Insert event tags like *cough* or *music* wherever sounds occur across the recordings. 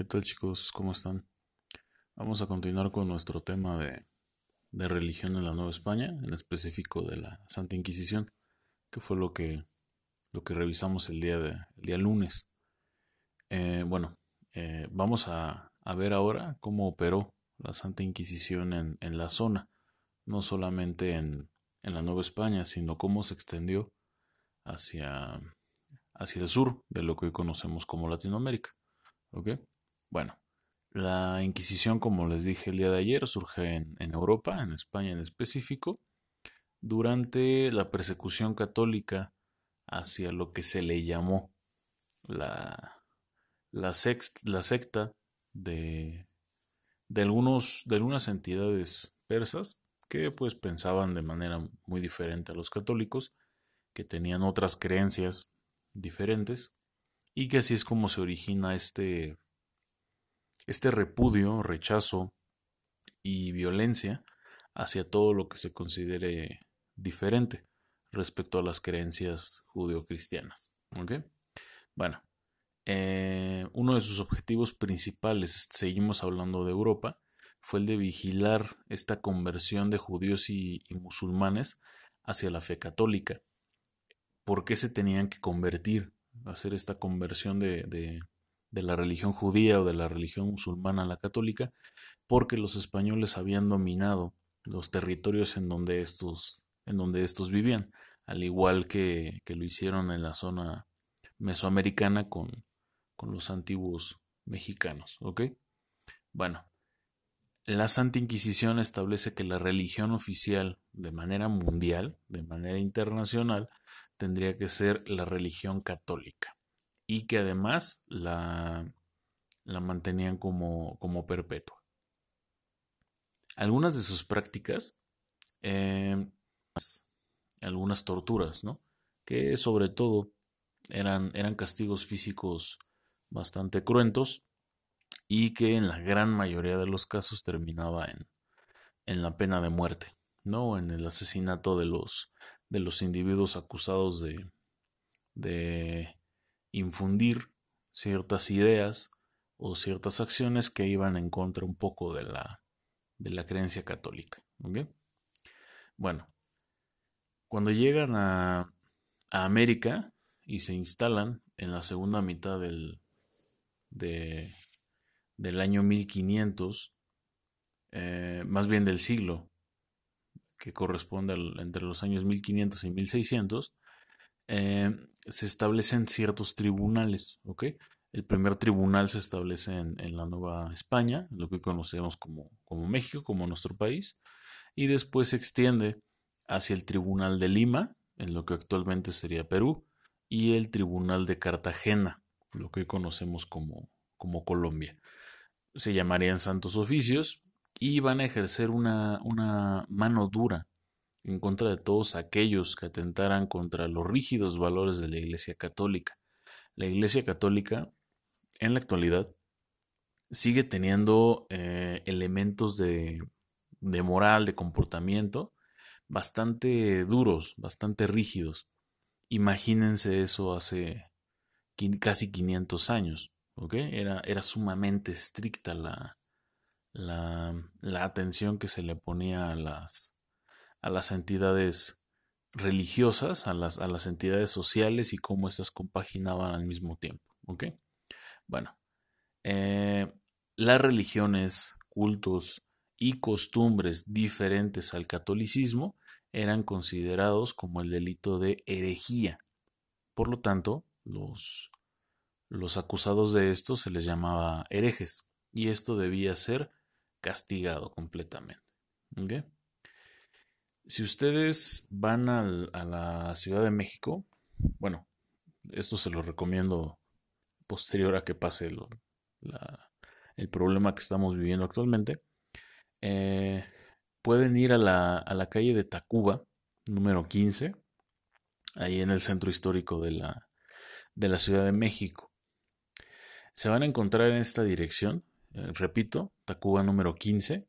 ¿Qué tal chicos? ¿Cómo están? Vamos a continuar con nuestro tema de, religión en la Nueva España, en específico de la Santa Inquisición, que fue lo que, lo que revisamos el día, de, día lunes. Eh, bueno, eh, vamos a, ver ahora cómo operó la Santa Inquisición en, en la zona, no solamente en, en, la Nueva España, sino cómo se extendió hacia, hacia el sur de lo que hoy conocemos como Latinoamérica. ¿Ok? Bueno, la Inquisición, como les dije el día de ayer, surge en, Europa, en España en específico, durante la persecución católica hacia lo que se le llamó la, la, la secta de, de, algunos, de algunas entidades persas que pues pensaban de manera muy diferente a los católicos, que tenían otras creencias diferentes y que así es como se origina este este repudio, rechazo y violencia hacia todo lo que se considere diferente respecto a las creencias judeocristianas. Bueno, eh, uno de sus objetivos principales, seguimos hablando de Europa, fue el de vigilar esta conversión de judíos y, musulmanes hacia la fe católica. ¿Por qué se tenían que convertir? Hacer esta conversión de la religión judía o de la religión musulmana a la católica, porque los españoles habían dominado los territorios en donde estos, en donde estos vivían, al igual que, que lo hicieron en la zona mesoamericana con, con los antiguos mexicanos. ¿Ok? Bueno, la Santa Inquisición establece que la religión oficial de manera mundial, de manera internacional, tendría que ser la religión católica y que además la, la mantenían como, como perpetua. Algunas de sus prácticas, em, algunas torturas, ¿no? que sobre todo eran, eran castigos físicos bastante cruentos y que en la gran mayoría de los casos terminaba en, en la pena de muerte, ¿no? En el asesinato de los, de los individuos acusados de, de infundir ciertas ideas o ciertas acciones que iban en contra un poco de la, de la creencia católica. Bueno, cuando llegan a, América y se instalan en la segunda mitad del, de, del año 1500, eh, más bien del siglo, que corresponde entre los años 1500 y 1600, eh, se establecen ciertos tribunales, ¿ok? El primer tribunal se establece en, la Nueva España, lo que conocemos como, México, como nuestro país, y después se extiende hacia el Tribunal de Lima, en lo que actualmente sería Perú, y el Tribunal de Cartagena, lo que conocemos como, Colombia. Se llamarían santos oficios y van a ejercer una mano dura en contra de todos aquellos que atentaran contra los rígidos valores de la Iglesia Católica. La Iglesia Católica, en la actualidad, sigue teniendo eh, elementos de, de moral, de comportamiento, bastante duros, bastante rígidos. Imagínense eso hace casi 500 años, ¿ok? Era, era sumamente estricta la, la, la, atención que se le ponía a las, a las entidades religiosas, a las, a las entidades sociales y cómo éstas compaginaban al mismo tiempo. ¿Ok? Bueno, eh, las religiones, cultos y costumbres diferentes al catolicismo eran considerados como el delito de herejía. Por lo tanto, los, los acusados de esto se les llamaba herejes y esto debía ser castigado completamente. ¿Ok? Si ustedes van a la Ciudad de México, bueno, esto se lo recomiendo posterior a que pase el problema que estamos viviendo actualmente. Eh, pueden ir a la, calle de Tacuba, número 15, ahí en el centro histórico de la, de la Ciudad de México. Se van a encontrar en esta dirección, eh, repito, Tacuba número 15,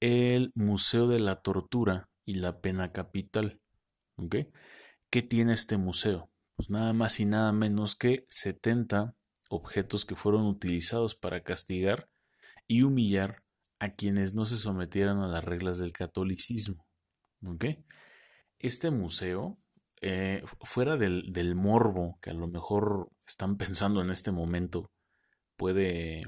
el Museo de la Tortura y la pena capital. ¿Ok? ¿Qué tiene este museo? Pues nada más y nada menos que 70 objetos que fueron utilizados para castigar y humillar a quienes no se sometieran a las reglas del catolicismo. Este museo, eh, fuera del, del, morbo que a lo mejor están pensando en este momento, puede,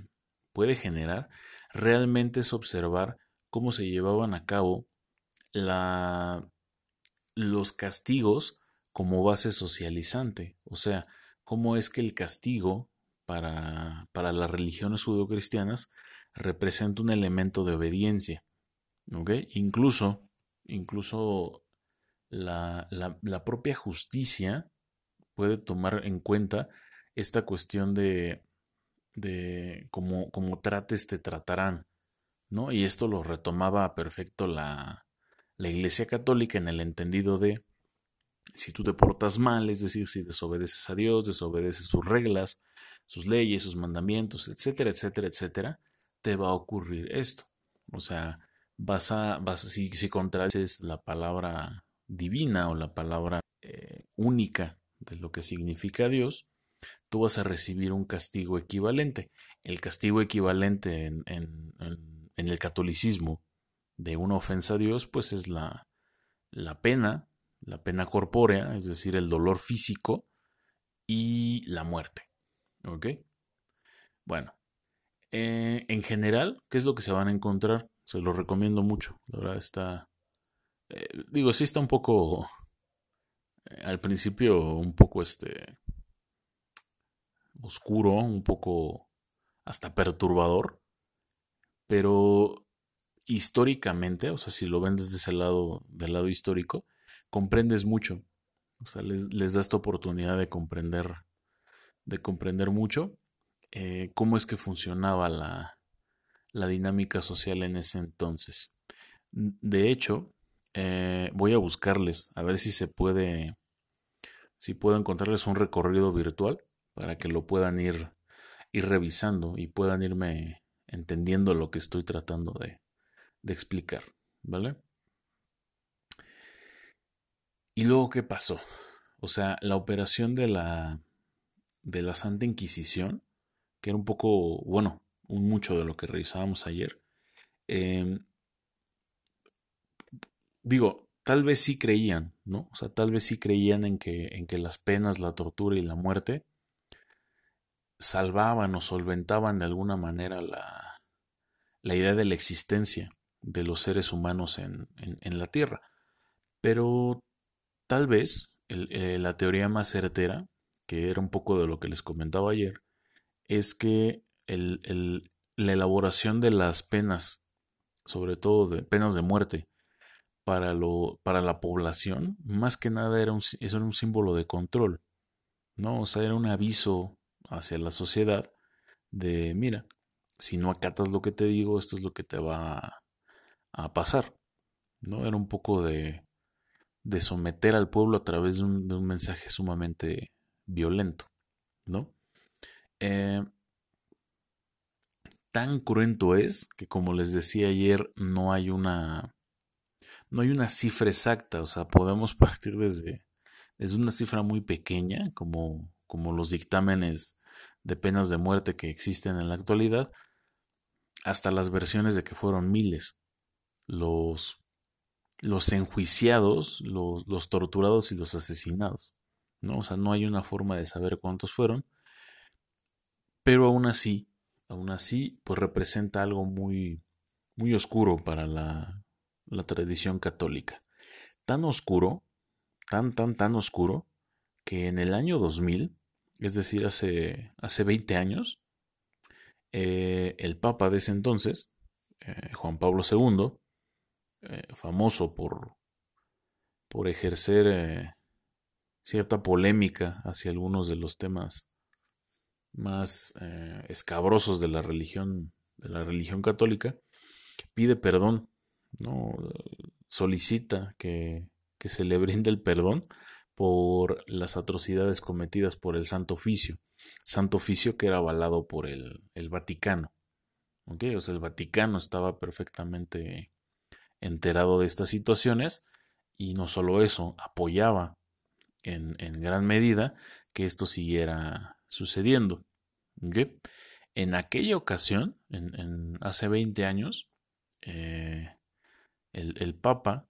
puede generar, realmente es observar cómo se llevaban a cabo la, los castigos como base socializante. O sea, cómo es que el castigo para, para las religiones judeocristianas representa un elemento de obediencia. Incluso, incluso la, la, propia justicia puede tomar en cuenta esta cuestión de, de cómo, cómo trates te tratarán. ¿no? Y esto lo retomaba perfecto la, la Iglesia Católica en el entendido de si tú te portas mal, es decir, si desobedeces a Dios, desobedeces sus reglas, sus leyes, sus mandamientos, etcétera, etcétera, etcétera, te va a ocurrir esto. O sea, vas a, vas si, si contradices la palabra divina o la palabra eh, única de lo que significa Dios, tú vas a recibir un castigo equivalente. El castigo equivalente en, en, en el catolicismo de una ofensa a Dios, pues es la, la pena, la pena corpórea, es decir, el dolor físico y la muerte. ¿Ok? Bueno, eh, en general, ¿qué es lo que se van a encontrar? Se lo recomiendo mucho. La verdad está... Eh, digo, sí está un poco... Eh, al principio un poco este... Oscuro, un poco hasta perturbador. Pero históricamente, o sea, si lo ven desde ese lado, del lado histórico, comprendes mucho. O sea, les, da esta oportunidad de comprender, de comprender mucho eh, cómo es que funcionaba la, la, dinámica social en ese entonces. De hecho, eh, voy a buscarles, a ver si se puede, si puedo encontrarles un recorrido virtual para que lo puedan ir, ir revisando y puedan irme entendiendo lo que estoy tratando de, de explicar, ¿vale? Y luego, ¿qué pasó? O sea, la operación de la, de la Santa Inquisición, que era un poco, bueno, mucho de lo que revisábamos ayer, em, digo, tal vez sí creían, ¿no? O sea, tal vez sí creían en que, en que las penas, la tortura y la muerte salvaban o solventaban de alguna manera la, la idea de la existencia de los seres humanos en, la Tierra. Pero tal vez eh, la teoría más certera, que era un poco de lo que les comentaba ayer, es que la elaboración de las penas, sobre todo de penas de muerte, para, lo, para la población, más que nada era un, era un símbolo de control, ¿no? O sea, era un aviso hacia la sociedad de, mira, si no acatas lo que te digo, esto es lo que te va a pasar. ¿no? Era un poco de, de someter al pueblo a través de un, mensaje sumamente violento. ¿no? Eh, tan cruento es que, como les decía ayer, no hay una. No hay una cifra exacta. O sea, podemos *laughs* partir desde, desde una cifra muy pequeña, como, como los dictámenes de penas de muerte que existen en la actualidad, hasta las versiones de que fueron miles los, los enjuiciados, los, los torturados y los asesinados. ¿no? O sea, no hay una forma de saber cuántos fueron, pero aún así, aún así, pues representa algo muy, muy oscuro para la, la tradición católica. Tan oscuro, tan, tan, tan oscuro, que en el año 2000, es decir, hace, hace 20 años, eh, el Papa de ese entonces, eh, Juan Pablo II, eh, famoso por, por ejercer eh, cierta polémica hacia algunos de los temas más eh, escabrosos de la religión de la religión católica pide perdón no solicita que, que se le brinde el perdón por las atrocidades cometidas por el Santo Oficio. Santo Oficio que era avalado por el, el Vaticano o sea el Vaticano estaba perfectamente enterado de estas situaciones y no solo eso, apoyaba en, gran medida que esto siguiera sucediendo. En aquella ocasión, hace 20 años, eh, el, Papa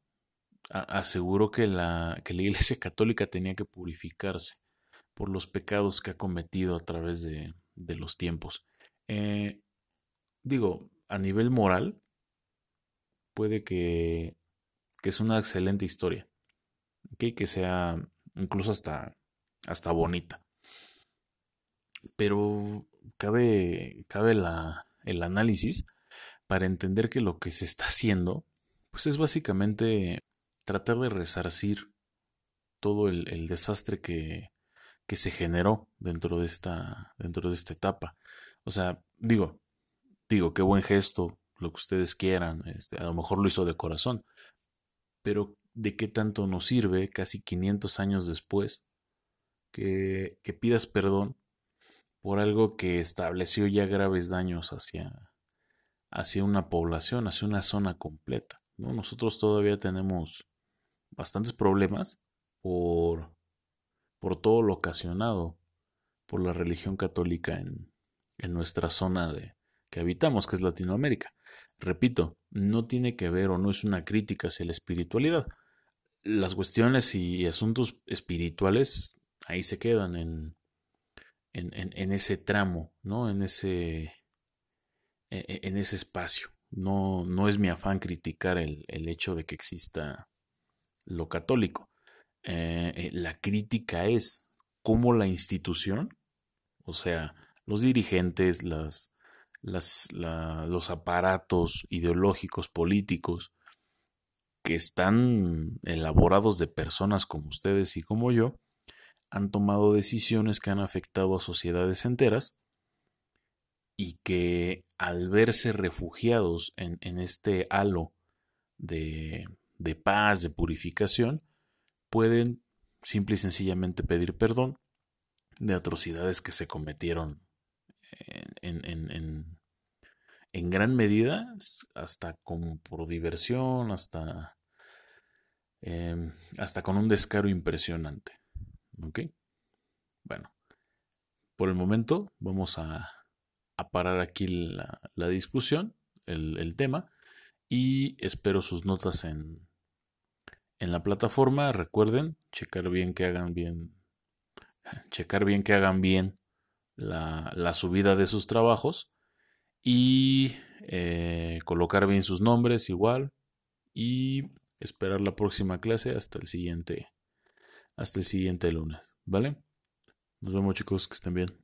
aseguró que la, que la Iglesia *laughs* Católica tenía que purificarse por los pecados que ha cometido a través de, los tiempos. Eh, digo, a nivel moral, puede que, que es una excelente historia. Que sea incluso hasta, hasta bonita. Pero cabe, cabe la, el análisis para entender que lo que se está haciendo, pues es básicamente tratar de resarcir todo el, desastre que, que, se generó dentro de esta, dentro de esta etapa. O sea, digo, digo, qué buen gesto, lo que ustedes quieran, este, a lo mejor lo hizo de corazón, pero ¿de qué tanto nos sirve casi 500 años después que, que pidas perdón por algo que estableció ya graves daños hacia, hacia una población, hacia una zona completa. ¿no? Nosotros todavía tenemos bastantes problemas por, por todo lo ocasionado por la religión católica en, en nuestra zona de, que habitamos, que es Latinoamérica. Repito, no tiene que ver o no es una crítica hacia la espiritualidad. Las cuestiones y asuntos espirituales ahí se quedan en, en, ese tramo, ¿no? En ese, e, e, en ese espacio. No, no es mi afán criticar el, hecho de que exista lo católico. Eh, eh, la crítica es cómo la institución, o sea, los dirigentes, las, los aparatos ideológicos, políticos, que están elaborados de personas como ustedes y como yo, han tomado decisiones que han afectado a sociedades enteras y que al verse refugiados en, este halo de, paz, de purificación, pueden simple y sencillamente pedir perdón de atrocidades que se cometieron en, en, en gran medida, hasta como por diversión, hasta, em, hasta con un descaro impresionante. ¿Ok? Bueno, por el momento vamos a, parar aquí la, discusión, el, tema, y espero sus notas en, en la plataforma. Recuerden, checar bien que hagan bien, checar bien que hagan bien la, la subida de sus trabajos y eh, colocar bien sus nombres igual y esperar la próxima clase hasta el siguiente hasta el siguiente lunes, ¿vale? Nos vemos chicos, que estén bien.